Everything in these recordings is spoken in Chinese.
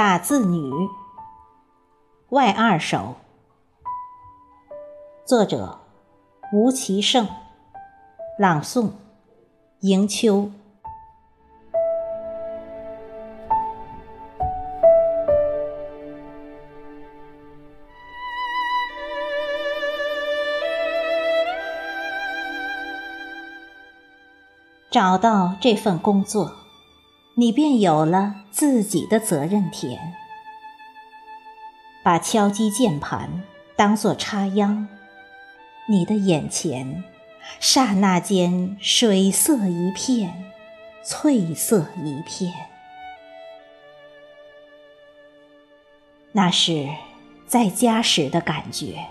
打字女，外二首。作者：吴其胜，朗诵：迎秋。找到这份工作。你便有了自己的责任田，把敲击键盘当作插秧，你的眼前刹那间水色一片，翠色一片。那是在家时的感觉。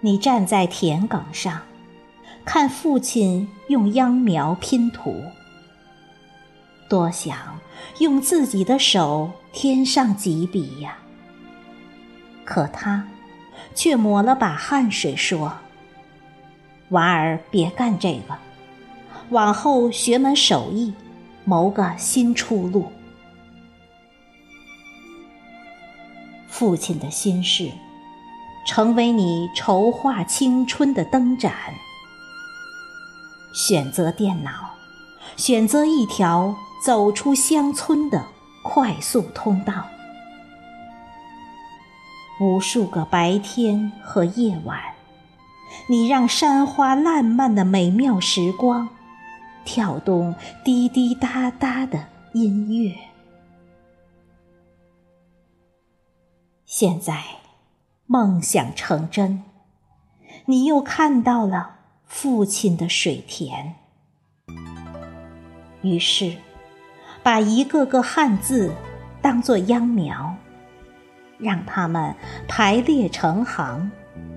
你站在田埂上，看父亲用秧苗拼图。多想用自己的手添上几笔呀，可他却抹了把汗水说：“娃儿别干这个，往后学门手艺，谋个新出路。”父亲的心事，成为你筹划青春的灯盏。选择电脑，选择一条。走出乡村的快速通道，无数个白天和夜晚，你让山花烂漫的美妙时光，跳动滴滴答答的音乐。现在，梦想成真，你又看到了父亲的水田，于是。把一个个汉字当作秧苗，让它们排列成行，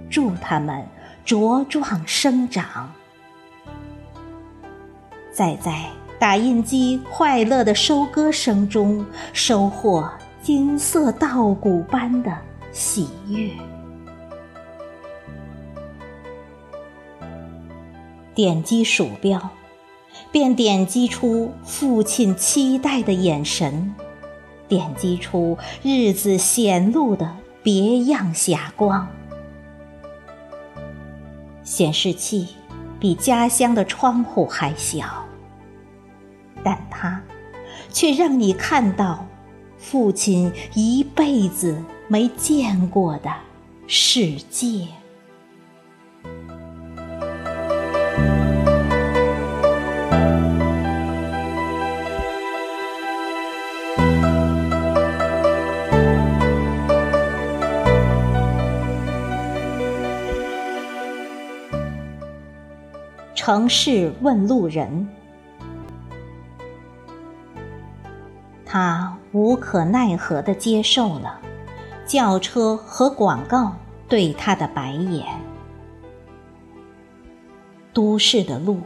助它们茁壮生长。再在打印机快乐的收割声中，收获金色稻谷般的喜悦。点击鼠标。便点击出父亲期待的眼神，点击出日子显露的别样霞光。显示器比家乡的窗户还小，但它却让你看到父亲一辈子没见过的世界。城市问路人，他无可奈何地接受了轿车和广告对他的白眼。都市的路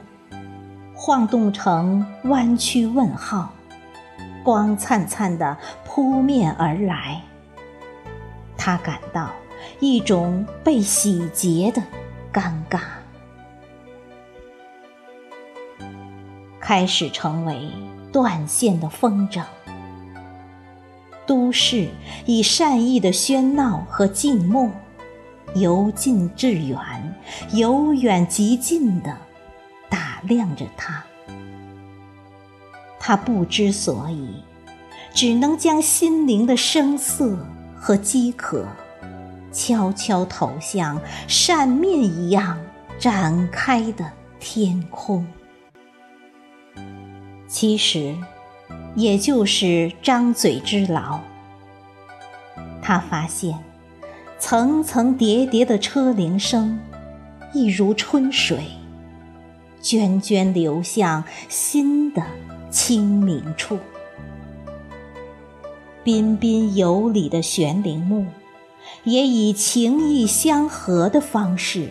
晃动成弯曲问号，光灿灿地扑面而来。他感到一种被洗劫的尴尬。开始成为断线的风筝。都市以善意的喧闹和静默，由近至远，由远及近的打量着他。他不知所以，只能将心灵的声色和饥渴，悄悄投向扇面一样展开的天空。其实，也就是张嘴之劳。他发现，层层叠叠的车铃声，一如春水，涓涓流向新的清明处。彬彬有礼的悬铃木，也以情意相合的方式，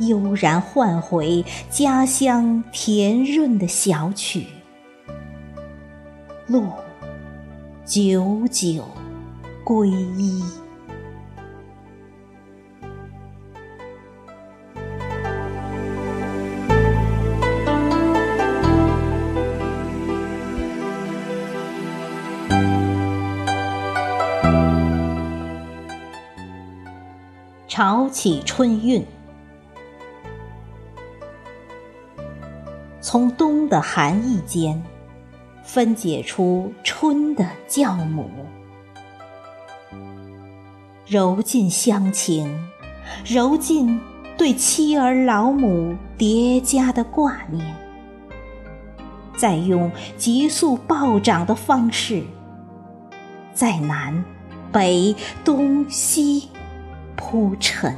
悠然唤回家乡甜润的小曲。路久久归依，潮起春运。从冬的寒意间。分解出春的酵母，揉进乡情，揉进对妻儿老母叠加的挂念，再用急速暴涨的方式，在南、北、东西铺陈。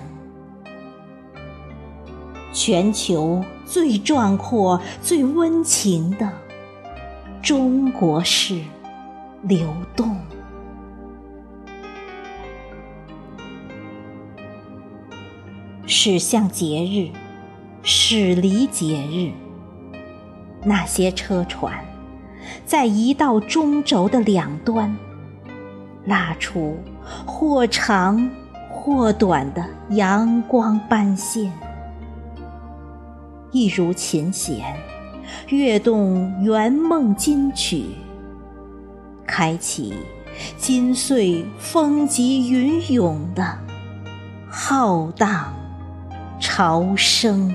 全球最壮阔、最温情的中国式流动，驶向节日，驶离节日。那些车船，在一道中轴的两端，拉出或长或短的阳光斑线。一如琴弦，跃动圆梦金曲，开启金岁风急云涌的浩荡潮声。